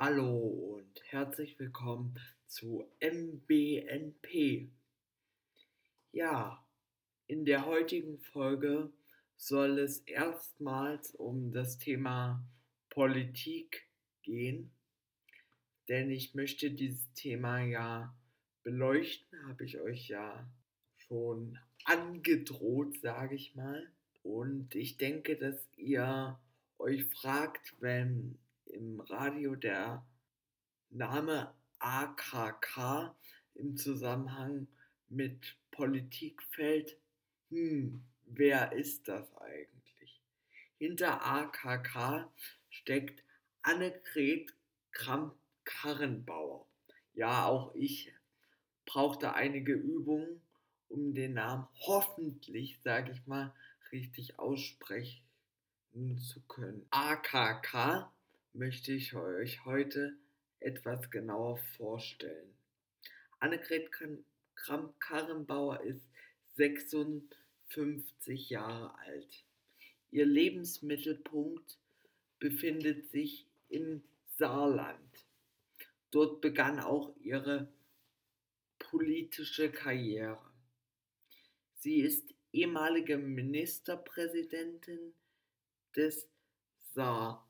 Hallo und herzlich willkommen zu MBNP. Ja, in der heutigen Folge soll es erstmals um das Thema Politik gehen, denn ich möchte dieses Thema ja beleuchten, habe ich euch ja schon angedroht, sage ich mal. Und ich denke, dass ihr euch fragt, wenn im Radio der Name AKK im Zusammenhang mit Politik fällt, hm, wer ist das eigentlich? Hinter AKK steckt Annegret Kramp-Karrenbauer. Ja, auch ich brauchte einige Übungen, um den Namen hoffentlich, sage ich mal, richtig aussprechen zu können. AKK möchte ich euch heute etwas genauer vorstellen. Annegret Kramp-Karrenbauer ist 56 Jahre alt. Ihr Lebensmittelpunkt befindet sich im Saarland. Dort begann auch ihre politische Karriere. Sie ist ehemalige Ministerpräsidentin des Saarlandes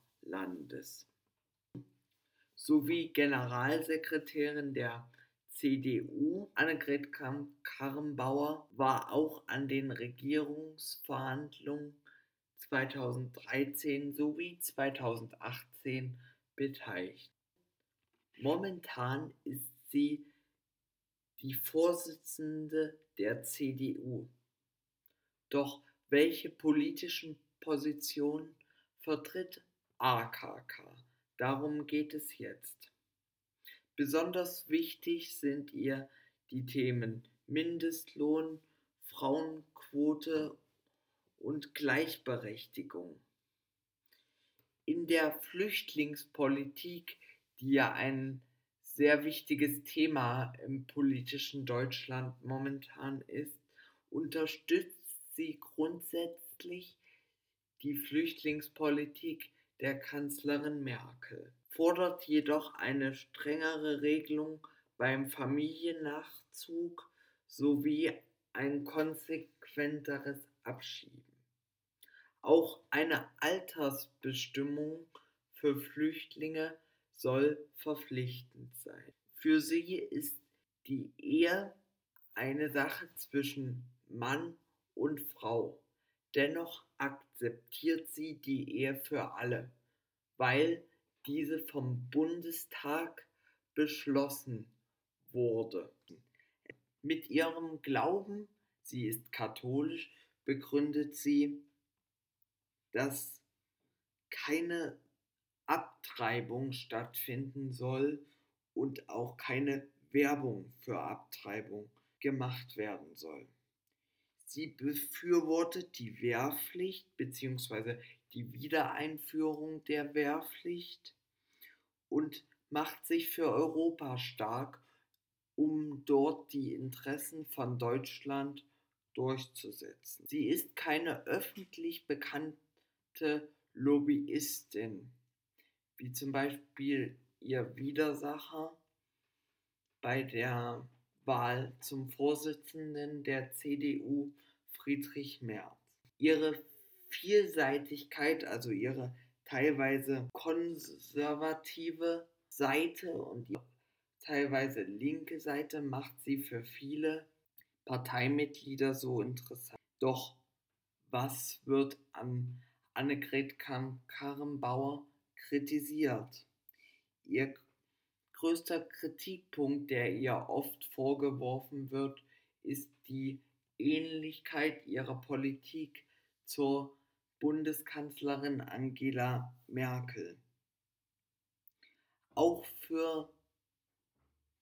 sowie Generalsekretärin der CDU. Annegret Kramp-Karrenbauer war auch an den Regierungsverhandlungen 2013 sowie 2018 beteiligt. Momentan ist sie die Vorsitzende der CDU. Doch welche politischen Positionen vertritt AKK? Darum geht es jetzt. Besonders wichtig sind ihr die Themen Mindestlohn, Frauenquote und Gleichberechtigung. In der Flüchtlingspolitik, die ja ein sehr wichtiges Thema im politischen Deutschland momentan ist, unterstützt sie grundsätzlich die Flüchtlingspolitik der Kanzlerin Merkel, fordert jedoch eine strengere Regelung beim Familiennachzug sowie ein konsequenteres Abschieben. Auch eine Altersbestimmung für Flüchtlinge soll verpflichtend sein. Für sie ist die Ehe eine Sache zwischen Mann und Frau. Dennoch akzeptiert sie die Ehe für alle, weil diese vom Bundestag beschlossen wurde. Mit ihrem Glauben, sie ist katholisch, begründet sie, dass keine Abtreibung stattfinden soll und auch keine Werbung für Abtreibung gemacht werden soll. Sie befürwortet die Wehrpflicht bzw. die Wiedereinführung der Wehrpflicht und macht sich für Europa stark, um dort die Interessen von Deutschland durchzusetzen. Sie ist keine öffentlich bekannte Lobbyistin, wie zum Beispiel ihr Widersacher bei der Wahl zum Vorsitzenden der CDU Friedrich Merz. Ihre Vielseitigkeit, also ihre teilweise konservative Seite und die teilweise linke Seite macht sie für viele Parteimitglieder so interessant. Doch was wird an Annegret Karrenbauer kritisiert? Ihr größter Kritikpunkt, der ihr oft vorgeworfen wird, ist die Ähnlichkeit ihrer Politik zur Bundeskanzlerin Angela Merkel. Auch für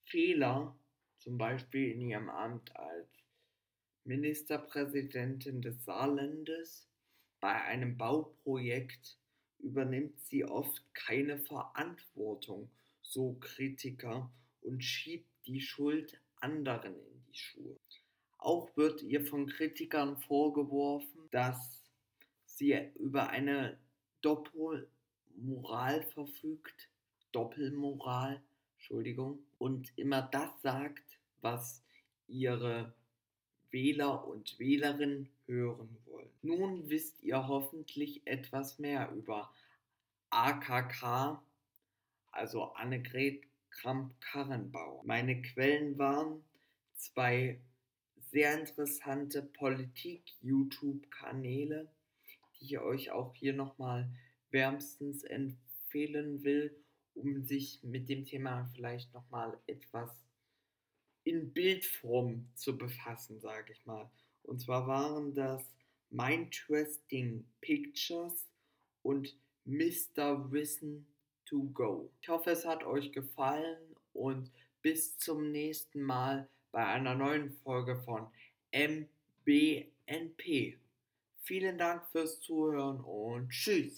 Fehler, zum Beispiel in ihrem Amt als Ministerpräsidentin des Saarlandes, bei einem Bauprojekt übernimmt sie oft keine Verantwortung so Kritiker und schiebt die Schuld anderen in die Schuhe. Auch wird ihr von Kritikern vorgeworfen, dass sie über eine Doppelmoral verfügt, Doppelmoral, Entschuldigung, und immer das sagt, was ihre Wähler und Wählerinnen hören wollen. Nun wisst ihr hoffentlich etwas mehr über AKK, also Annegret Kramp-Karrenbauer. Meine Quellen waren zwei sehr interessante Politik-YouTube-Kanäle, die ich euch auch hier nochmal wärmstens empfehlen will, um sich mit dem Thema vielleicht nochmal etwas in Bildform zu befassen, sage ich mal. Und zwar waren das Mindtwisting Pictures und Mr. Wissen to Go. Ich hoffe, es hat euch gefallen und bis zum nächsten Mal bei einer neuen Folge von MBNP. Vielen Dank fürs Zuhören und tschüss.